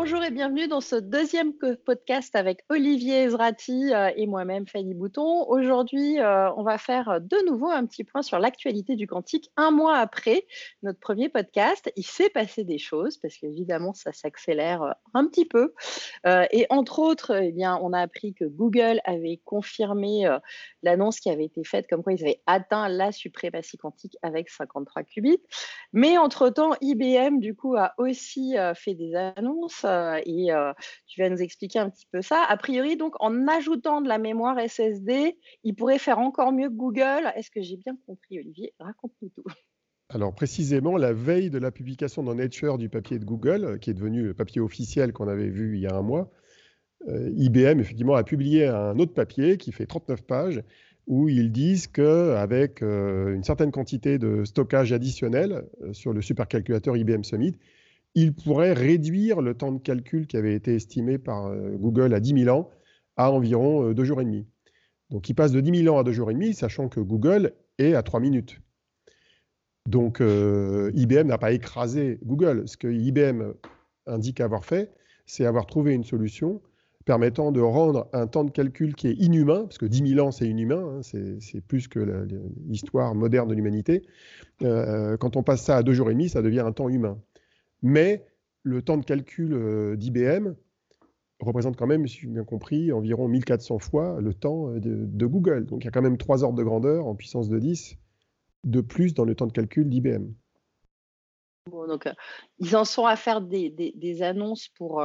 Bonjour et bienvenue dans ce deuxième podcast avec Olivier Ezrati euh, et moi-même Fanny Bouton. Aujourd'hui, euh, on va faire de nouveau un petit point sur l'actualité du quantique. Un mois après notre premier podcast, il s'est passé des choses parce qu'évidemment, ça s'accélère euh, un petit peu. et entre autres, eh bien, on a appris que Google avait confirmé l'annonce qui avait été faite comme quoi ils avaient atteint la suprématie quantique avec 53 qubits. Mais entre-temps, IBM, du coup, a aussi fait des annonces euh, et euh, tu vas nous expliquer un petit peu ça. A priori, donc, en ajoutant de la mémoire SSD, il pourrait faire encore mieux que Google. Est-ce que j'ai bien compris, Olivier? Raconte-nous tout. Alors précisément, la veille de la publication dans Nature du papier de Google, euh, qui est devenu le papier officiel qu'on avait vu il y a un mois, IBM effectivement a publié un autre papier qui fait 39 pages où ils disent qu'avec une certaine quantité de stockage additionnel sur le supercalculateur IBM Summit, il pourrait réduire le temps de calcul qui avait été estimé par euh, Google à 10 000 ans à environ 2 euh, jours et demi. Donc il passe de 10 000 ans à 2 jours et demi, sachant que Google est à 3 minutes. Donc euh, IBM n'a pas écrasé Google. Ce que IBM indique avoir fait, c'est avoir trouvé une solution permettant de rendre un temps de calcul qui est inhumain, parce que 10 000 ans c'est inhumain, hein, c'est plus que l'histoire moderne de l'humanité. quand on passe ça à 2 jours et demi, ça devient un temps humain mais le temps de calcul euh, d'IBM représente quand même, si j'ai bien compris, environ 1400 fois le temps euh, de, Google. Donc il y a quand même trois ordres de grandeur en puissance de 10 de plus dans le temps de calcul d'IBM. donc, euh, ils en sont à faire des, annonces pour,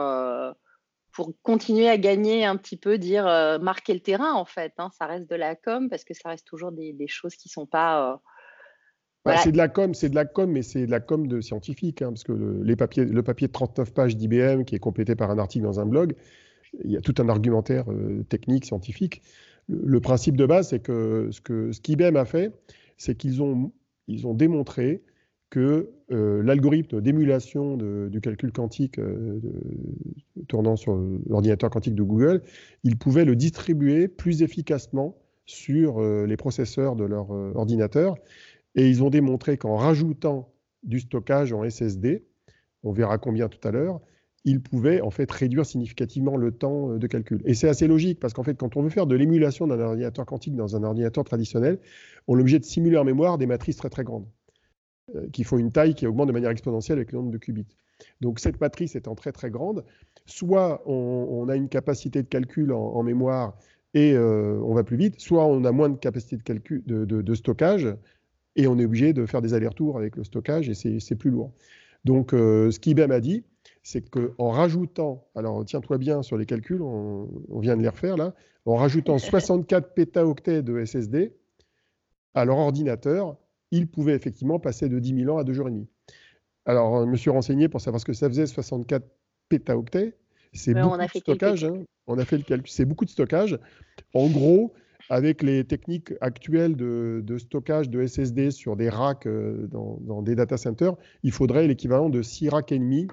pour continuer à gagner un petit peu, dire marquer le terrain en fait. Hein. Ça reste de la com parce que ça reste toujours des, choses qui ne sont pas bah, c'est de la com, c'est de la com, mais c'est de la com de scientifique, hein, parce que le, les papiers, le papier de 39 pages d'IBM, qui est complété par un article dans un blog, il y a tout un argumentaire euh, technique, scientifique. Le, principe de base, c'est que ce que ce qu'IBM a fait, c'est qu'ils ont, ils ont démontré que euh, l'algorithme d'émulation du calcul quantique euh, tournant sur l'ordinateur quantique de Google, ils pouvaient le distribuer plus efficacement sur les processeurs de leur ordinateur et ils ont démontré qu'en rajoutant du stockage en SSD, on verra combien tout à l'heure, ils pouvaient en fait réduire significativement le temps euh, de calcul. Et c'est assez logique parce qu'en fait, quand on veut faire de l'émulation d'un ordinateur quantique dans un ordinateur traditionnel, on est obligé de simuler en mémoire des matrices très très grandes euh, qui font une taille qui augmente de manière exponentielle avec le nombre de qubits. Donc cette matrice étant très très grande, soit on, a une capacité de calcul en, mémoire et euh, on va plus vite, soit on a moins de capacité de, calcul, de stockage et on est obligé de faire des allers-retours avec le stockage et c'est plus lourd. Donc, euh, ce qu'IBM a dit, c'est qu'en rajoutant, alors tiens-toi bien sur les calculs, on, vient de les refaire là, en rajoutant 64 pétaoctets de SSD à leur ordinateur, ils pouvaient effectivement passer de 10 000 ans à 2 jours et demi. Alors, je me suis renseigné pour savoir ce que ça faisait 64 pétaoctets. C'est beaucoup de stockage. Hein. On a fait le calcul. C'est beaucoup de stockage. En gros, avec les techniques actuelles de, stockage de SSD sur des racks euh, dans, des data centers, il faudrait l'équivalent de 6 racks et demi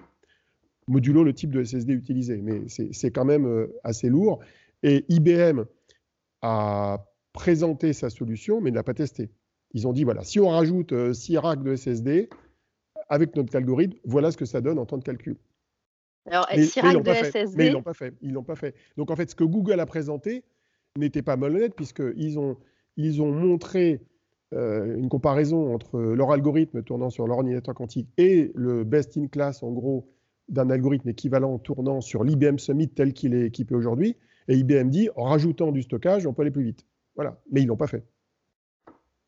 modulo le type de SSD utilisé. Mais c'est quand même euh, assez lourd. Et IBM a présenté sa solution, mais ne l'a pas testée. Ils ont dit, voilà, si on rajoute 6 euh, racks de SSD, avec notre algorithme, voilà ce que ça donne en temps de calcul. Alors, 6 racks de SSD. Mais ils l'ont pas fait. Ils l'ont pas fait. Donc en fait, ce que Google a présenté, n'était pas malhonnête, puisqu'ils ont, ils ont montré euh, une comparaison entre leur algorithme tournant sur l'ordinateur quantique et le best-in-class, en gros, d'un algorithme équivalent tournant sur l'IBM Summit tel qu'il est équipé aujourd'hui. Et IBM dit, en rajoutant du stockage, on peut aller plus vite. Voilà. Mais ils l'ont pas fait.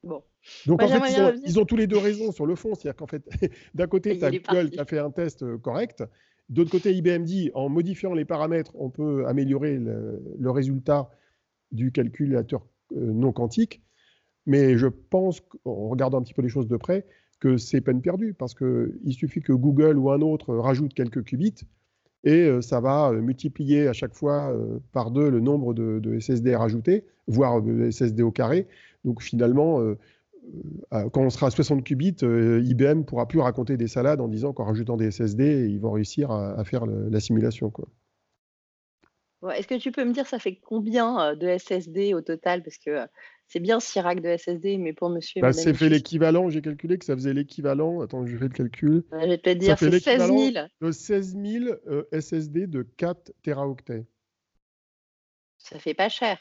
Bon. Donc en fait, ils ont, tous les deux raison sur le fond. C'est-à-dire qu'en fait, d'un côté, tu as Google qui a fait un test euh, correct. D'autre côté, IBM dit, en modifiant les paramètres, on peut améliorer le résultat du calculateur euh, non quantique. Mais je pense, en regardant un petit peu les choses de près, que c'est peine perdue, parce qu'il suffit que Google ou un autre rajoute quelques qubits, et euh, ça va euh, multiplier à chaque fois par deux le nombre de, SSD rajoutés, voire de SSD au carré. Donc finalement, quand on sera à 60 qubits, IBM pourra plus raconter des salades en disant qu'en rajoutant des SSD, ils vont réussir à, faire la simulation. Est-ce que tu peux me dire ça fait combien de SSD au total? Parce que c'est bien 6 racks de SSD, mais pour monsieur. Bah, c'est fait l'équivalent, j'ai calculé que ça faisait l'équivalent. Attends, je fais le calcul. je vais te dire, c'est 16 000. De 16 000 SSD de 4 Teraoctets. Ça fait pas cher.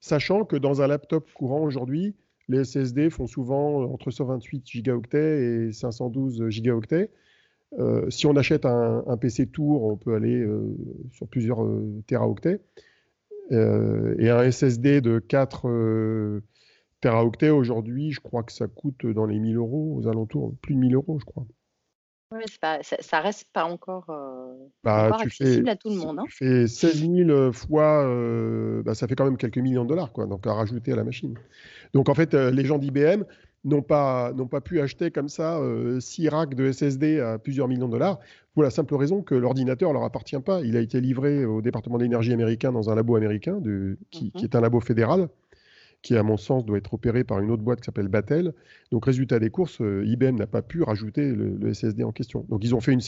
Sachant que dans un laptop courant aujourd'hui, les SSD font souvent entre 128 gigaoctets et 512 gigaoctets. Euh, si on achète un, PC Tour, on peut aller euh, sur plusieurs euh, teraoctets. et un SSD de 4 teraoctets aujourd'hui, je crois que ça coûte dans les 1000 euros, aux alentours, plus de 1000 euros, je crois. Oui, ça, ça, reste pas encore, bah, accessible à tout le monde. Hein. Tu fais 16 000 fois, bah, ça fait quand même quelques millions de dollars, quoi, donc à rajouter à la machine. Donc en fait, les gens d'IBM, n'ont pas, pas pu acheter comme ça 6 euh, racks de SSD à plusieurs millions de dollars, pour la simple raison que l'ordinateur ne leur appartient pas. Il a été livré au département d'énergie américain dans un labo américain, de, qui, mhm. est un labo fédéral, qui à mon sens doit être opéré par une autre boîte qui s'appelle Battelle. Donc résultat des courses, euh, IBM n'a pas pu rajouter le, SSD en question. Donc ils ont fait, une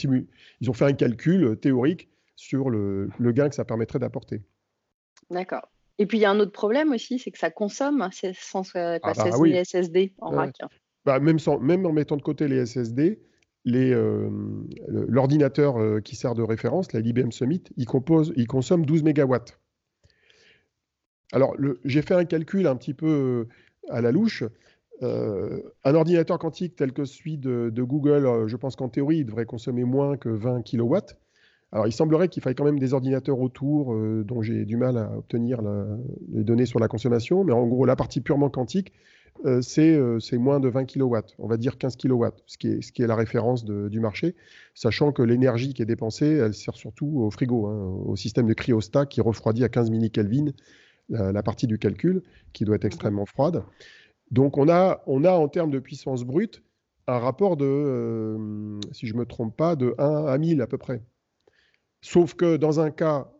ils ont fait un calcul euh, théorique sur le, le gain que ça permettrait d'apporter. D'accord. Et puis il y a un autre problème aussi, c'est que ça consomme ces sans ah bah SSD en rack. Bah, même, sans, même en mettant de côté les SSD, euh, l'ordinateur euh, qui sert de référence, la l'IBM Summit, il, compose, il consomme 12 MW. Alors, j'ai fait un calcul un petit peu euh, à la louche. un ordinateur quantique tel que celui de, Google, je pense qu'en théorie, il devrait consommer moins que 20 kW. Alors, il semblerait qu'il faille quand même des ordinateurs autour euh, dont j'ai du mal à obtenir les données sur la consommation, mais en gros, la partie purement quantique, euh, euh, c'est moins de 20 kW, on va dire 15 kW, ce qui est, ce qui est la référence du marché, sachant que l'énergie qui est dépensée, elle sert surtout au frigo, hein, au système de cryostat qui refroidit à 15 millikelvin la, la, partie du calcul, qui doit être extrêmement froide. Donc, on a, on a en termes de puissance brute un rapport de, si je ne me trompe pas, de 1 à 1000 à peu près. Sauf que dans un cas,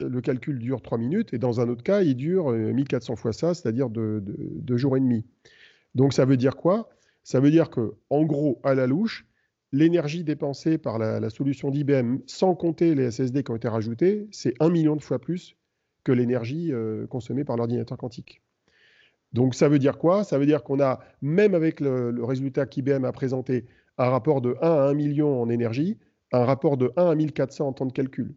le calcul dure 3 minutes et dans un autre cas, il dure 1400 euh, fois ça, c'est-à-dire deux de, jours et demi. Donc ça veut dire quoi? Ça veut dire que, en gros, à la louche, l'énergie dépensée par la, solution d'IBM, sans compter les SSD qui ont été rajoutés, c'est un million de fois plus que l'énergie euh, consommée par l'ordinateur quantique. Donc ça veut dire quoi? Ça veut dire qu'on a, même avec le, le résultat qu'IBM a présenté, un rapport de 1 à 1 million en énergie, un rapport de 1 à 1400 en temps de calcul.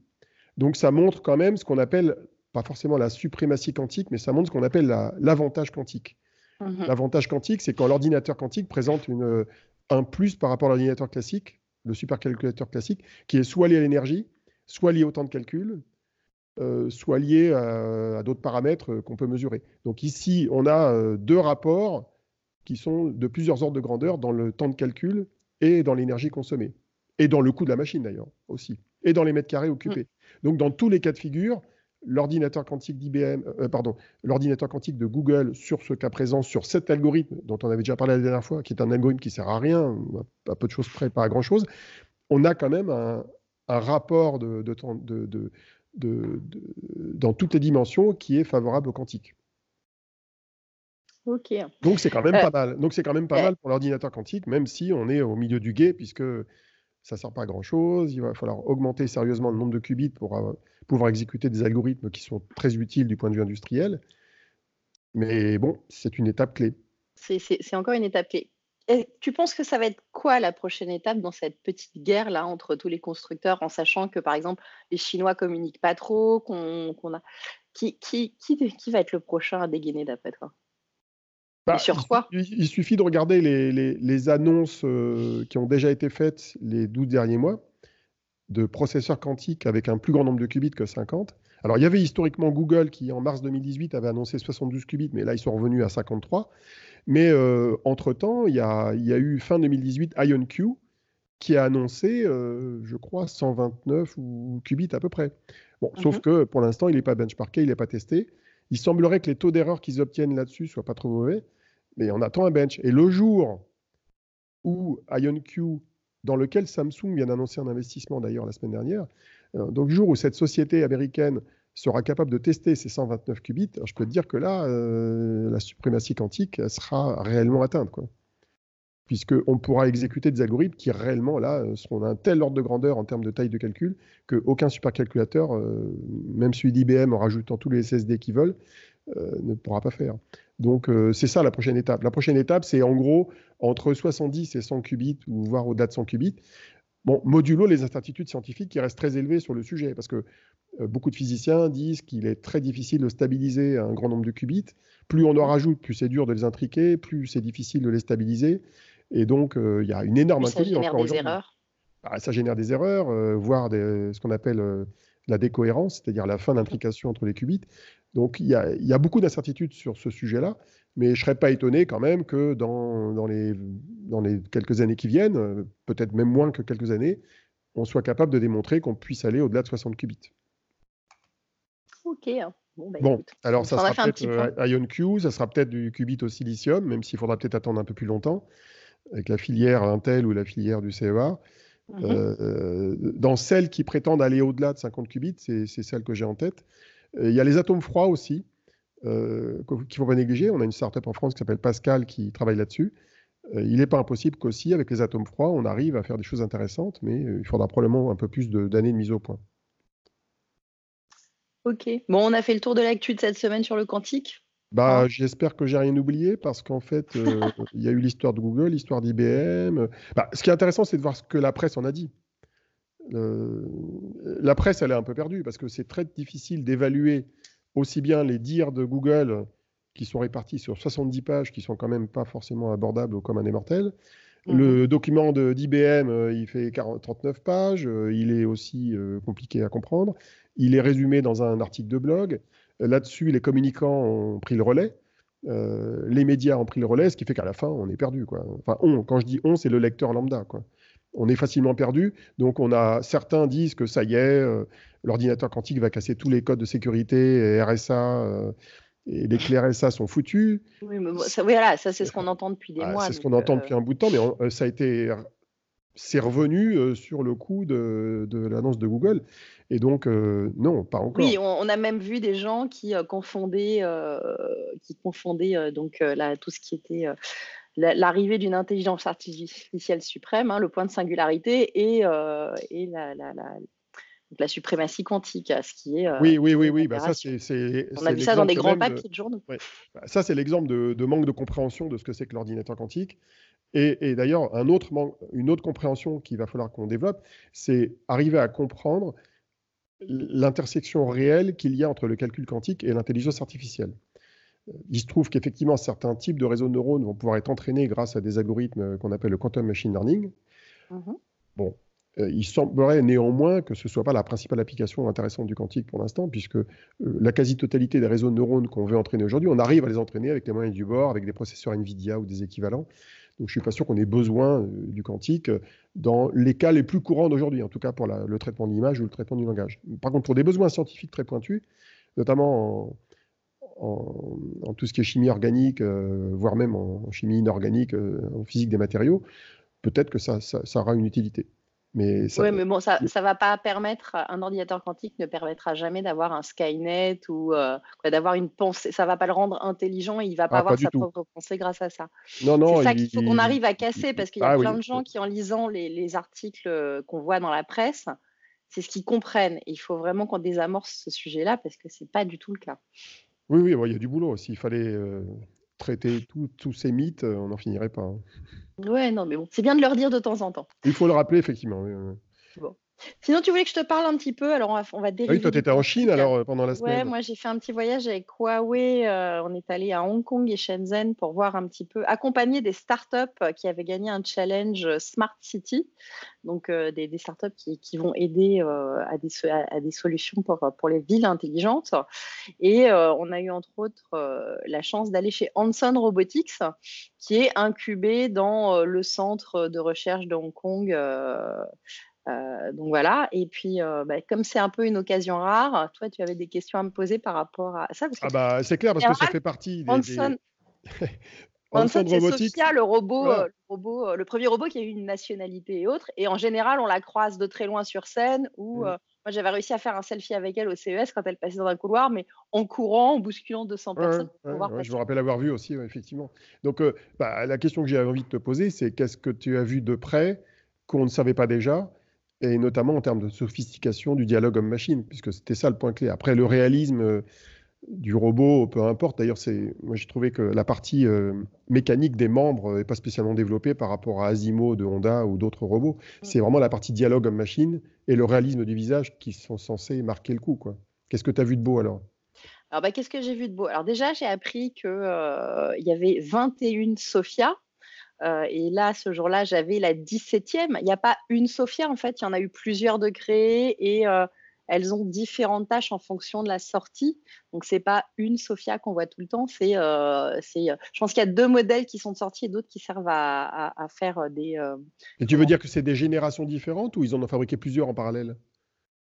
Donc ça montre quand même ce qu'on appelle, pas forcément la suprématie quantique, mais ça montre ce qu'on appelle l'avantage quantique. Mhm. L'avantage quantique, c'est quand l'ordinateur quantique présente une, un plus par rapport à l'ordinateur classique, le supercalculateur classique, qui est soit lié à l'énergie, soit lié au temps de calcul, euh, soit lié à, d'autres paramètres qu'on peut mesurer. Donc ici, on a euh, deux rapports qui sont de plusieurs ordres de grandeur dans le temps de calcul et dans l'énergie consommée et dans le coût de la machine d'ailleurs aussi, et dans les mètres carrés occupés. Mm. Donc dans tous les cas de figure, l'ordinateur quantique d'IBM, euh, pardon, l'ordinateur quantique de Google sur ce cas présent, sur cet algorithme dont on avait déjà parlé la dernière fois, qui est un algorithme qui sert à rien, à peu de choses près, pas à grand chose, on a quand même un, rapport de, de, de, dans toutes les dimensions qui est favorable au quantique. Donc c'est quand même euh, pas mal. Donc c'est quand même pas mal pour l'ordinateur quantique, même si on est au milieu du guet, puisque ça ne sert pas à grand-chose. Il va falloir augmenter sérieusement le nombre de qubits pour pouvoir exécuter des algorithmes qui sont très utiles du point de vue industriel. Mais bon, c'est une étape clé. C'est encore une étape clé. Et tu penses que ça va être quoi la prochaine étape dans cette petite guerre là entre tous les constructeurs, en sachant que par exemple les Chinois communiquent pas trop, qu'on a qui, qui, qui, va être le prochain à dégainer d'après toi? Bah, sur quoi? il, suffit de regarder les, annonces euh, qui ont déjà été faites les 12 derniers mois de processeurs quantiques avec un plus grand nombre de qubits que 50. Alors, il y avait historiquement Google qui, en mars 2018, avait annoncé 72 qubits, mais là, ils sont revenus à 53. Mais euh, entre-temps, il y, a, eu fin 2018 IonQ qui a annoncé, euh, je crois, 129 ou qubits à peu près. Bon, sauf mhm. que pour l'instant, il n'est pas benchmarké, il n'est pas testé. Il semblerait que les taux d'erreur qu'ils obtiennent là-dessus soient pas trop mauvais mais on attend un bench. Et le jour où IonQ, dans lequel Samsung vient d'annoncer un investissement d'ailleurs la semaine dernière, euh, donc le jour où cette société américaine sera capable de tester ces 129 qubits, je peux te dire que là, euh, la suprématie quantique sera réellement atteinte. Quoi. Puisqu'on pourra exécuter des algorithmes qui réellement là seront d'un tel ordre de grandeur en termes de taille de calcul qu'aucun supercalculateur, euh, même celui d'IBM en rajoutant tous les SSD qu'ils veulent, ne pourra pas faire. Donc, c'est ça la prochaine étape. La prochaine étape, c'est en gros entre 70 et 100 qubits, ou voire au-delà de 100 qubits. Bon, modulo les incertitudes scientifiques qui restent très élevées sur le sujet, parce que beaucoup de physiciens disent qu'il est très difficile de stabiliser un grand nombre de qubits. Plus on en rajoute, plus c'est dur de les intriquer, plus c'est difficile de les stabiliser. Et donc, il y a une énorme Ça génère des erreurs. Bah, ça génère des erreurs, voire ce qu'on appelle la décohérence, c'est-à-dire la fin d'intrication entre les qubits. Donc il y a, beaucoup d'incertitudes sur ce sujet-là, mais je ne serais pas étonné quand même que dans, les, dans les quelques années qui viennent, peut-être même moins que quelques années, on soit capable de démontrer qu'on puisse aller au-delà de 60 qubits. Ok. Bon, bah, alors ça sera peut-être euh, IonQ, ça sera peut-être du qubit au silicium, même s'il faudra peut-être attendre un peu plus longtemps, avec la filière Intel ou la filière du CEA. Mhm. Euh, dans celles qui prétendent aller au-delà de 50 qubits, c'est celle que j'ai en tête. Euh, il y a les atomes froids aussi, euh, qu'il ne faut pas négliger. On a une startup en France qui s'appelle Pascal qui travaille là-dessus. il n'est pas impossible qu'aussi, avec les atomes froids, on arrive à faire des choses intéressantes, mais il faudra probablement un peu plus d'années de, mise au point. Ok. Bon, on a fait le tour de l'actu de cette semaine sur le quantique. Bah, j'espère que j'ai rien oublié parce qu'en fait, euh, il y a eu l'histoire de Google, l'histoire d'IBM. Bah, ce qui est intéressant, c'est de voir ce que la presse en a dit. la presse, elle est un peu perdue parce que c'est très difficile d'évaluer aussi bien les dires de Google qui sont répartis sur 70 pages, qui sont quand même pas forcément abordables comme un des mortels. Le document d'IBM, euh, il fait 40, 39 pages, euh, il est aussi compliqué à comprendre. Il est résumé dans un article de blog. Là-dessus, les communicants ont pris le relais. Euh, les médias ont pris le relais, ce qui fait qu'à la fin, on est perdu. Quoi. Enfin, on, quand je dis on, c'est le lecteur lambda. Quoi. On est facilement perdu. Donc, on a certains disent que ça y est, euh, l'ordinateur quantique va casser tous les codes de sécurité et RSA. Euh, et les clés RSA sont foutus. Oui, mais ça, voilà, ça c'est ce qu'on entend depuis des mois. C'est ce qu'on entend depuis un bout de temps, mais ça a été c'est revenu sur le coup de, de l'annonce de Google. Et donc, euh, non, pas encore. Oui, on, a même vu des gens qui euh, confondaient, euh, qui confondaient donc là, tout ce qui était l'arrivée d'une intelligence artificielle suprême, hein, le point de singularité, et, et la, la, la, suprématie quantique, ce qui est. oui, oui, oui, oui. Bah, ça, c'est, on a vu ça dans des grands papiers de, journaux. Bah, ça, c'est l'exemple de, de, manque de compréhension de ce que c'est que l'ordinateur quantique. Et, et d'ailleurs, un autre une autre compréhension qu'il va falloir qu'on développe, c'est arriver à comprendre l'intersection réelle qu'il y a entre le calcul quantique et l'intelligence artificielle. Euh, il se trouve qu'effectivement, certains types de réseaux de neurones vont pouvoir être entraînés grâce à des algorithmes qu'on appelle le quantum machine learning. Mm-hmm. Bon, euh, il semblerait néanmoins que ce ne soit pas la principale application intéressante du quantique pour l'instant, puisque euh, la quasi-totalité des réseaux de neurones qu'on veut entraîner aujourd'hui, on arrive à les entraîner avec les moyens du bord, avec des processeurs NVIDIA ou des équivalents. Donc je ne suis pas sûr qu'on ait besoin du quantique dans les cas les plus courants d'aujourd'hui, en tout cas pour le traitement de l'image ou le traitement du langage. Par contre, pour des besoins scientifiques très pointus, notamment en, tout ce qui est chimie organique, euh, voire même en, chimie inorganique, euh, en physique des matériaux, peut-être que ça, aura une utilité. Mais Oui, mais bon, ça ne va pas permettre, un ordinateur quantique ne permettra jamais d'avoir un Skynet ou euh, d'avoir une pensée. Ça ne va pas le rendre intelligent et il ne va pas ah, avoir sa propre pensée grâce à ça. Non, non. C'est ça qu'il faut qu'on arrive à casser parce qu'il y a ah plein de gens qui, en lisant les, articles qu'on voit dans la presse, c'est ce qu'ils comprennent. il faut vraiment qu'on désamorce ce sujet-là parce que ce n'est pas du tout le cas. Oui, oui, il y a du boulot. S'il fallait euh, traiter tous ces mythes, on n'en finirait pas. Hein. Ouais, non, mais bon, c'est bien de leur dire de temps en temps. Il faut le rappeler, effectivement. Bon. Sinon, tu voulais que je te parle un petit peu Alors, on va, on va dériver. Ah oui, toi, tu étais en Chine alors euh, pendant la semaine. Ouais, moi, j'ai fait un petit voyage avec Huawei. Euh, on est allé à Hong Kong et Shenzhen pour voir un petit peu, accompagner des startups qui avaient gagné un challenge Smart City. Donc, euh, des, des, startups qui, qui vont aider à, des, à, des, solutions pour, pour les villes intelligentes. Et on a eu, entre autres, la chance d'aller chez Hanson Robotics, qui est incubé dans le centre de recherche de Hong Kong. Euh, donc voilà, et puis euh, bah, comme c'est un peu une occasion rare, toi tu avais des questions à me poser par rapport à ça. ah bah c'est clair parce que ça fait partie des. Hanson, Hanson c'est Sophia, le robot, euh, le robot, le premier robot qui a eu une nationalité et autres. Et en général, on la croise de très loin sur scène. Ou mmh. moi, j'avais réussi à faire un selfie avec elle au CES quand elle passait dans un couloir, mais en courant, en bousculant 200 personnes. je me rappelle avoir vu aussi, effectivement. Donc, bah, la question que j'ai envie de te poser, c'est qu'est-ce que tu as vu de près qu'on ne savait pas déjà et notamment en termes de sophistication du dialogue homme-machine, puisque c'était ça le point clé. Après, le réalisme, euh, du robot, peu importe. D'ailleurs, c'est moi j'ai trouvé que la partie euh, mécanique des membres n'est pas spécialement développée par rapport à Asimo de Honda ou d'autres robots. Mm. C'est vraiment la partie dialogue homme-machine et le réalisme du visage qui sont censés marquer le coup. Qu'est-ce que tu as vu de beau alors? Alors, bah, qu'est-ce que j'ai vu de beau? Alors, déjà, j'ai appris qu'il euh, y avait 21 Sophia. Euh, et là, ce jour-là, j'avais la 17e. Il n'y a pas une Sophia, en fait, il y en a eu plusieurs de créées et elles ont différentes tâches en fonction de la sortie. Donc, c'est pas une Sophia qu'on voit tout le temps. C'est, euh, c'est, euh, je pense qu'il y a deux modèles qui sont sortis et d'autres qui servent à, faire des. Euh, et tu veux dire que c'est des générations différentes ou ils en ont fabriqué plusieurs en parallèle?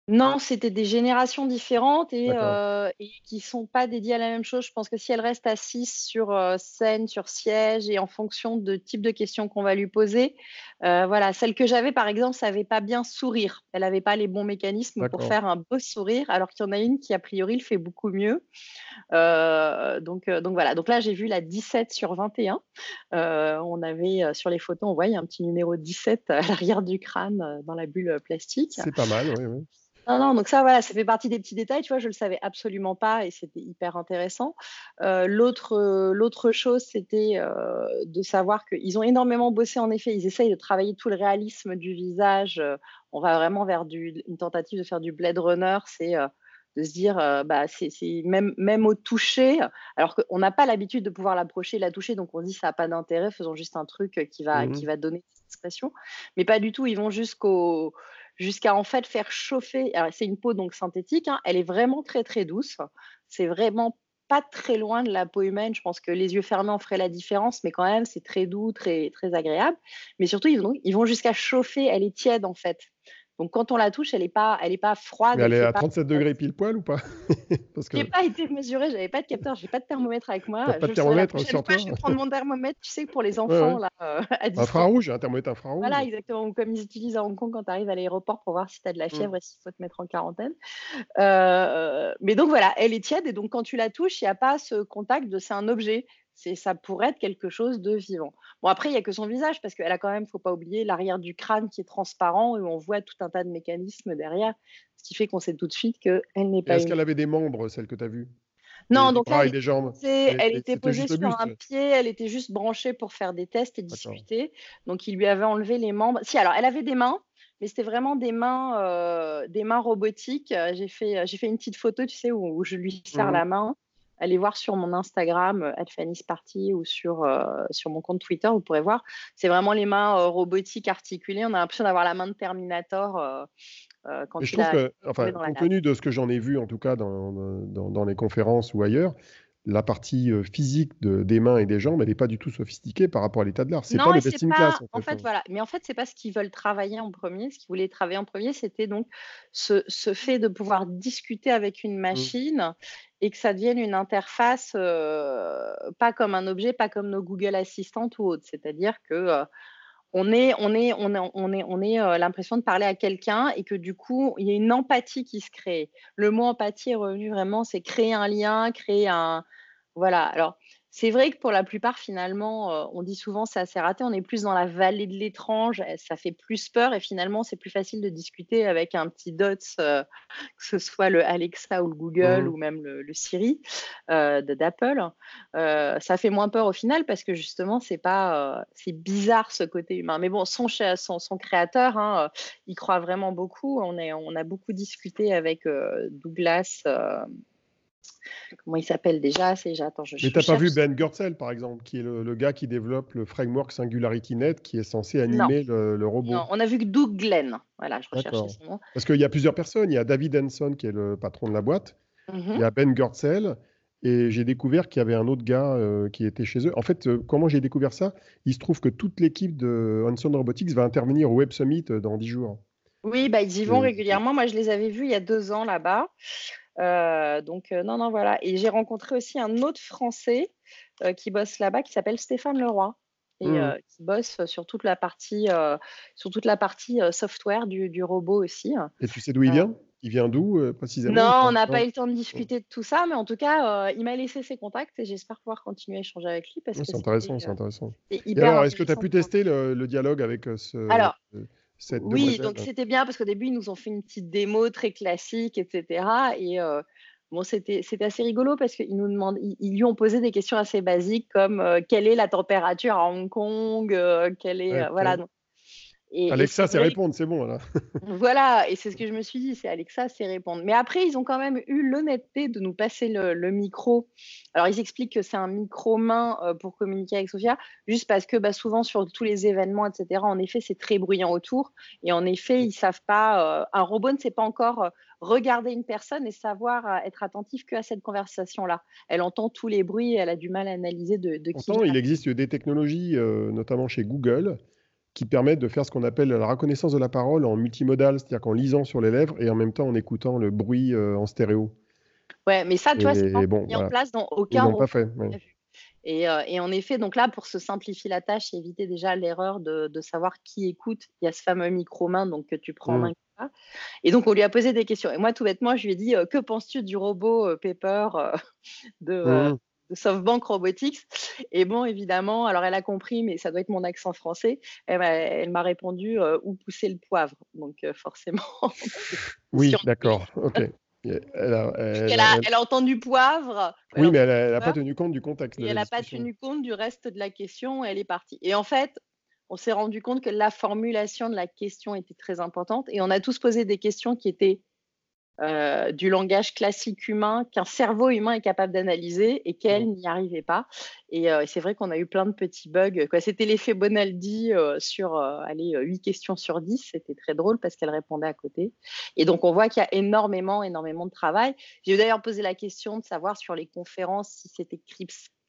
Non, c'était des générations différentes et, euh, et qui sont pas dédiées à la même chose. Je pense que si elle reste assise sur euh, scène, sur siège et en fonction de type de questions qu'on va lui poser, euh, voilà, celle que j'avais par exemple, savait pas bien sourire. Elle n'avait pas les bons mécanismes pour faire un beau sourire, alors qu'il y en a une qui a priori le fait beaucoup mieux. donc, donc voilà. Donc là, j'ai vu la 17 sur 21. on avait sur les photos, on voyait un petit numéro 17 à l'arrière du crâne dans la bulle plastique. C'est pas mal, oui. oui. Non, non, donc ça, voilà, ça fait partie des petits détails, tu vois, je le savais absolument pas et c'était hyper intéressant. Euh, l'autre, euh, l'autre chose, c'était euh, de savoir qu'ils ont énormément bossé, en effet, ils essayent de travailler tout le réalisme du visage. on va vraiment vers du, une tentative de faire du Blade Runner, c'est de se dire, bah, c'est, même, même au toucher, alors qu'on n'a pas l'habitude de pouvoir l'approcher, la toucher, donc on se dit ça n'a pas d'intérêt, faisons juste un truc qui va, qui mmh va donner cette expression. Mais pas du tout, ils vont jusqu'au jusqu'à en fait faire chauffer. C'est une peau donc synthétique, hein, elle est vraiment très très douce. C'est vraiment pas très loin de la peau humaine. Je pense que les yeux fermés en feraient la différence, mais quand même, c'est très doux, très, très agréable. Mais surtout, ils vont, ils vont jusqu'à chauffer. Elle est tiède, en fait. Donc quand on la touche, elle n'est pas, elle est pas froide. Mais elle, est à 37 degrés pile poil ou pas? Parce que... n'ai pas été mesurée, j'avais pas de capteur, j'ai pas de thermomètre avec moi. pas de thermomètre sur toi. Je vais prendre mon thermomètre, tu sais, pour les enfants là. Euh, infrarouge, un thermomètre infrarouge. Voilà, exactement. Comme ils utilisent à Hong Kong quand tu arrives à l'aéroport pour voir si tu as de la fièvre mm. et s'il faut te mettre en quarantaine. Euh, mais donc voilà, elle est tiède et donc quand tu la touches, il n'y a pas ce contact de c'est un objet ça pourrait être quelque chose de vivant. Bon, après, il n'y a que son visage, parce qu'elle a quand même, faut pas oublier, l'arrière du crâne qui est transparent, et on voit tout un tas de mécanismes derrière, ce qui fait qu'on sait tout de suite qu'elle n'est pas. Est-ce qu'elle avait des membres, celle que tu as vue? Non, donc elle, des jambes. elle, était posée sur un pied, elle était juste branchée pour faire des tests et discuter. Donc il lui avait enlevé les membres. Si, alors elle avait des mains, mais c'était vraiment des mains, euh, des mains robotiques. J'ai fait, j'ai fait une petite photo, tu sais, où, je lui serre mmh la main allez voir sur mon Instagram, Party, ou sur, euh, sur mon compte Twitter, vous pourrez voir. C'est vraiment les mains euh, robotiques articulées. On a l'impression d'avoir la main de Terminator. Euh, quand je trouve que, enfin, compte tenu de ce que j'en ai vu, en tout cas dans, dans, dans les conférences ou ailleurs, la partie physique de, des mains et des jambes, elle n'est pas du tout sophistiquée par rapport à l'état de l'art. C'est pas le best in class. En, fait, voilà. Mais en fait, c'est pas ce qu'ils veulent travailler en premier. Ce qu'ils voulaient travailler en premier, c'était donc ce, ce, fait de pouvoir discuter avec une mmh. machine et que ça devienne une interface pas comme un objet, pas comme nos Google Assistant ou autres. C'est-à-dire que on est, on est, on est, on est, on est l'impression de parler à quelqu'un et que du coup, il y a une empathie qui se crée. Le mot empathie est revenu vraiment, c'est créer un lien, créer un, voilà. Alors, c'est vrai que pour la plupart, finalement, euh, on dit souvent c'est assez raté. On est plus dans la vallée de l'étrange, ça fait plus peur et finalement, c'est plus facile de discuter avec un petit dots, euh, que ce soit le Alexa ou le Google mmh. ou même le, Siri euh, d'Apple. ça fait moins peur au final parce que justement, c'est pas, c'est bizarre ce côté humain. Mais bon, son, son, son créateur, hein, il croit vraiment beaucoup. On, est, on a beaucoup discuté avec Douglas comment il s'appelle déjà C'est j'attends. Je, Mais t'as pas vu Ben Goertzel par exemple, qui est le, gars qui développe le framework SingularityNet, qui est censé animer le, robot. Non, on a vu que Doug Glenn. Voilà, je recherchais son nom. Parce qu'il y a plusieurs personnes. Il y a David Henson qui est le patron de la boîte. Mhm. Il y a Ben Goertzel. Et j'ai découvert qu'il y avait un autre gars euh, qui était chez eux. En fait, euh, comment j'ai découvert ça? Il se trouve que toute l'équipe de Hanson Robotics va intervenir au Web Summit euh, dans 10 jours. Oui, bah, ils y vont régulièrement. Moi, je les avais vus il y a deux ans là-bas. Euh, donc, euh, non, non, voilà. Et j'ai rencontré aussi un autre Français euh, qui bosse là-bas qui s'appelle Stéphane Leroy et mmh. qui bosse sur toute la partie, sur toute la partie software du, du, robot aussi. Et tu sais d'où il vient? Il vient d'où précisément? Non, on n'a pas eu le temps de discuter de tout ça, mais en tout cas, il m'a laissé ses contacts et j'espère pouvoir continuer à échanger avec lui. c'est intéressant, c'est intéressant. Et alors, est-ce que tu as pu tester le, le, dialogue avec ce. Alors, oui, donc c'était bien parce qu'au début, ils nous ont fait une petite démo très classique, etc. Et euh, Bon, c'était assez rigolo parce qu'ils nous demandent, ils, lui ont posé des questions assez basiques comme quelle est la température à Hong Kong, quelle est voilà. Alexa, c'est répondre, c'est bon. Là. voilà, et c'est ce que je me suis dit, c'est Alexa, c'est répondre. Mais après, ils ont quand même eu l'honnêteté de nous passer le, micro. Alors, ils expliquent que c'est un micro-main euh, pour communiquer avec Sophia, juste parce que bah, souvent, sur tous les événements, etc., en effet, c'est très bruyant autour. Et en effet, ils savent pas, euh, un robot ne sait pas encore euh, regarder une personne et savoir être attentif qu'à cette conversation-là. Elle entend tous les bruits et elle a du mal à analyser de, de qui. il existe des technologies, notamment chez Google, qui permettent de faire ce qu'on appelle la reconnaissance de la parole en multimodal, c'est-à-dire qu'en lisant sur les lèvres et en même temps en écoutant le bruit euh, en stéréo. Ouais, mais ça, tu vois, c'est pas mis en place dans aucun. Ils pas fait. Et, euh, et, en effet, donc là, pour se simplifier la tâche et éviter déjà l'erreur de, de, savoir qui écoute, il y a ce fameux micro-main donc, que tu prends en mmh. main. Et donc, on lui a posé des questions. Et moi, tout bêtement, je lui ai dit euh, Que penses-tu du robot Pepper de, mmh de SoftBank Robotics. Et bon, évidemment, alors elle a compris, mais ça doit être mon accent français. Elle, m'a répondu euh, où pousser le poivre? Donc euh, forcément. oui, d'accord. Ok. Elle a, entendu poivre. Oui, mais elle n'a pas tenu compte du contexte. elle n'a pas tenu compte du reste de la question. Elle est partie. Et en fait, on s'est rendu compte que la formulation de la question était très importante. Et on a tous posé des questions qui étaient euh, du langage classique humain qu'un cerveau humain est capable d'analyser et qu'elle mmh. n'y arrivait pas. Euh, et, c'est vrai qu'on a eu plein de petits bugs. C'était l'effet Bonaldi euh, sur allez, 8 questions sur 10. C'était très drôle parce qu'elle répondait à côté. Et donc, on voit qu'il y a énormément, énormément de travail. J'ai d'ailleurs posé la question de savoir sur les conférences si c'était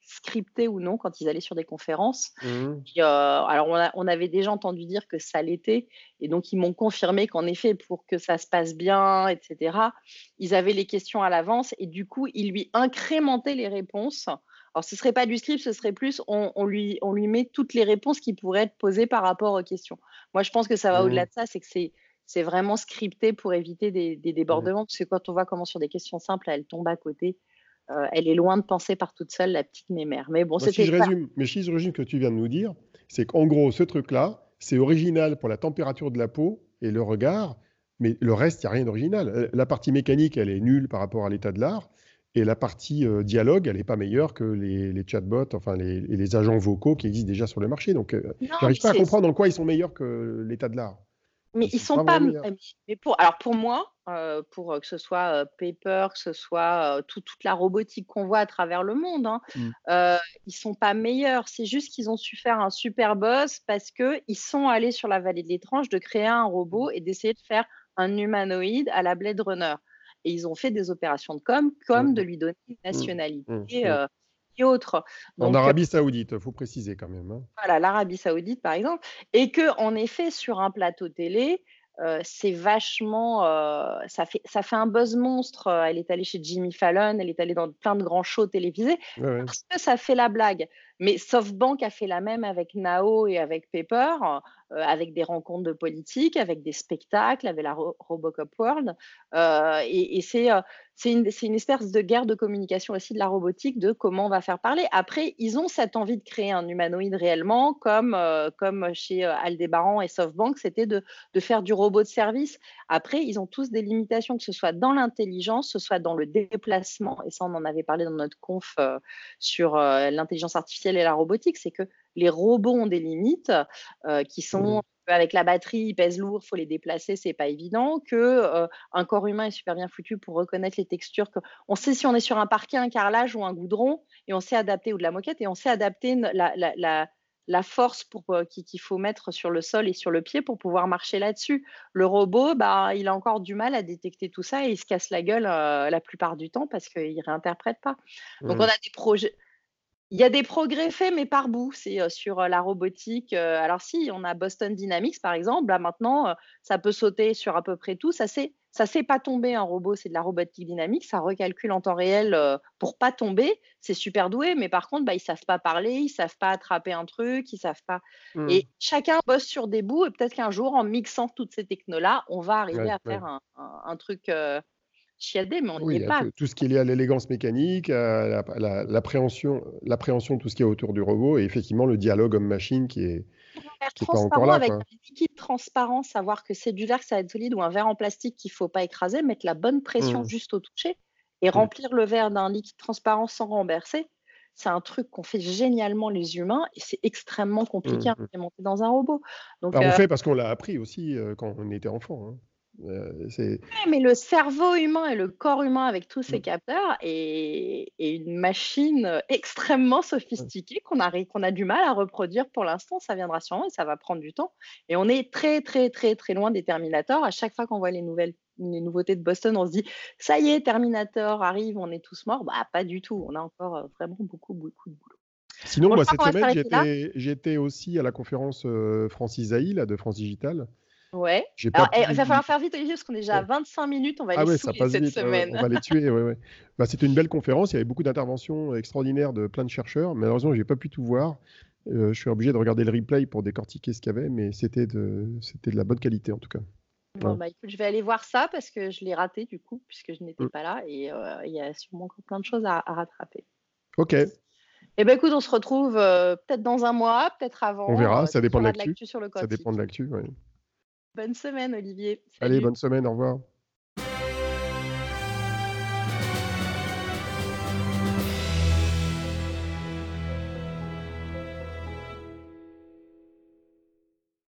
scripté ou non quand ils allaient sur des conférences. Mmh. Euh, alors, on, avait déjà entendu dire que ça l'était, et donc ils m'ont confirmé qu'en effet, pour que ça se passe bien, etc., ils avaient les questions à l'avance, et du coup, ils lui incrémentaient les réponses. Alors, ce ne serait pas du script, ce serait plus, on, lui, on lui met toutes les réponses qui pourraient être posées par rapport aux questions. Moi, je pense que ça va au-delà mmh. de ça, c'est que c'est c'est vraiment scripté pour éviter des, mmh. débordements, parce que quand on voit comment sur des questions simples, elle tombe à côté, euh, elle est loin de penser par toute seule, la petite mémère. Mais bon, c'était. Si mais si je résume ce que tu viens de nous dire, c'est qu'en gros, ce truc-là, c'est original pour la température de la peau et le regard, mais le reste, il n'y a rien d'original. Euh, la partie mécanique, elle est nulle par rapport à l'état de l'art. Et la partie euh, dialogue, elle n'est pas meilleure que les, chatbots, enfin les, les, agents vocaux qui existent déjà sur le marché. Donc, je n'arrive pas à comprendre en quoi ils sont meilleurs que l'état de l'art. Mais ils sont pas. Mais pour, alors pour moi, euh, pour euh, que ce soit euh, Paper, que ce soit toute la robotique qu'on voit à travers le monde, hein, mmh. ils sont pas meilleurs. C'est juste qu'ils ont su faire un super boss parce que ils sont allés sur la vallée de l'étrange de créer un robot et d'essayer de faire un humanoïde à la Blade Runner. Et ils ont fait des opérations de com, comme mmh. de lui donner une en Arabie Saoudite, il faut préciser quand même. Hein. Voilà, l'Arabie Saoudite par exemple, et que en effet sur un plateau télé, euh, c'est vachement, euh, ça, fait, ça fait un buzz monstre. Elle est allée chez Jimmy Fallon, elle est allée dans plein de grands shows télévisés parce que ça fait la blague. Mais SoftBank a fait la même avec Nao et avec Pepper, euh, avec des rencontres de politique, avec des spectacles, avec la Robocop World. Euh, et, euh, c'est une, espèce de guerre de communication aussi de la robotique, de comment on va faire parler. Après, ils ont cette envie de créer un humanoïde réellement, comme, chez Aldebaran et SoftBank, c'était de, faire du robot de service. Après, ils ont tous des limitations, que ce soit dans l'intelligence, que ce soit dans le déplacement. Et ça, on en avait parlé dans notre conf sur l'intelligence artificielle et la robotique, c'est que les robots ont des limites euh, qui sont mmh. avec la batterie, ils pèsent lourd, faut les déplacer, c'est pas évident. Que euh, un corps humain est super bien foutu pour reconnaître les textures. Que on sait si on est sur un parquet, un carrelage ou un goudron, et on sait adapter ou de la moquette, et on sait adapter la, la, la, force pour euh, qu'il faut mettre sur le sol et sur le pied pour pouvoir marcher là-dessus. Le robot, bah, il a encore du mal à détecter tout ça et il se casse la gueule la plupart du temps parce qu'il réinterprète pas. Donc mmh. on a des projets il y a des progrès faits, mais par bout. C'est sur la robotique. alors si, on a Boston Dynamics, par exemple. Là, maintenant, ça peut sauter sur à peu près tout. Ça ne ça sait pas tomber un robot, c'est de la robotique dynamique. Ça recalcule en temps réel pour pas tomber. C'est super doué, mais par contre, bah, ils savent pas parler, ils savent pas attraper un truc, ils savent pas. Mmh. Et chacun bosse sur des bouts. Et peut-être qu'un jour, en mixant toutes ces technos-là, on va arriver à faire un, un, truc chiadé, mais on n'y est pas. Tout, ce qui est lié à l'élégance mécanique, à l'appréhension, de tout ce qui est autour du robot, et effectivement le dialogue homme-machine qui est, qui est pas encore là. Avec un liquide transparent, savoir que c'est du verre, que ça va être solide, ou un verre en plastique qu'il ne faut pas écraser, mettre la bonne pression mmh. juste au toucher. Et remplir le verre d'un liquide transparent sans renverser, c'est un truc qu'on fait génialement les humains et c'est extrêmement compliqué à mmh, mmh. implémenter dans un robot. Donc, bah, on euh fait parce qu'on l'a appris aussi euh, quand on était enfant. Hein. Euh, mais le cerveau humain et le corps humain avec tous ces capteurs est, une machine extrêmement sophistiquée qu'on a, qu'on a du mal à reproduire pour l'instant. Ça viendra sûrement et ça va prendre du temps. Et on est très, très, très, très loin des Terminators. À chaque fois qu'on voit les nouvelles les nouveautés de Boston, on se dit ça y est, Terminator arrive, on est tous morts. Bah, pas du tout. On a encore euh, vraiment beaucoup, beaucoup de boulot. Sinon, moi, cette semaine, j'étais aussi à la conférence euh, Francis Zaï, de France Digital. Ouais. Alors, eh, il va falloir faire vite, Olivier, parce qu'on est déjà à 25 minutes. On va ah les ouais, cette semaine. on va les tuer. Ouais, bah, C'était une belle conférence. Il y avait beaucoup d'interventions extraordinaires de plein de chercheurs. Malheureusement, je n'ai pas pu tout voir. Euh, je suis obligé de regarder le replay pour décortiquer ce qu'il y avait, mais c'était de, de la bonne qualité en tout cas. Bon, bah, écoute, je vais aller voir ça parce que je l'ai raté du coup, puisque je n'étais mmh. pas là et euh, il y a sûrement encore plein de choses à, rattraper. Ok. Et eh ben écoute, on se retrouve euh, peut-être dans un mois, peut-être avant. On verra, ça dépend de l'actu. Ça dépend de l'actu, Bonne semaine, Olivier. Allez, bonne semaine, au revoir.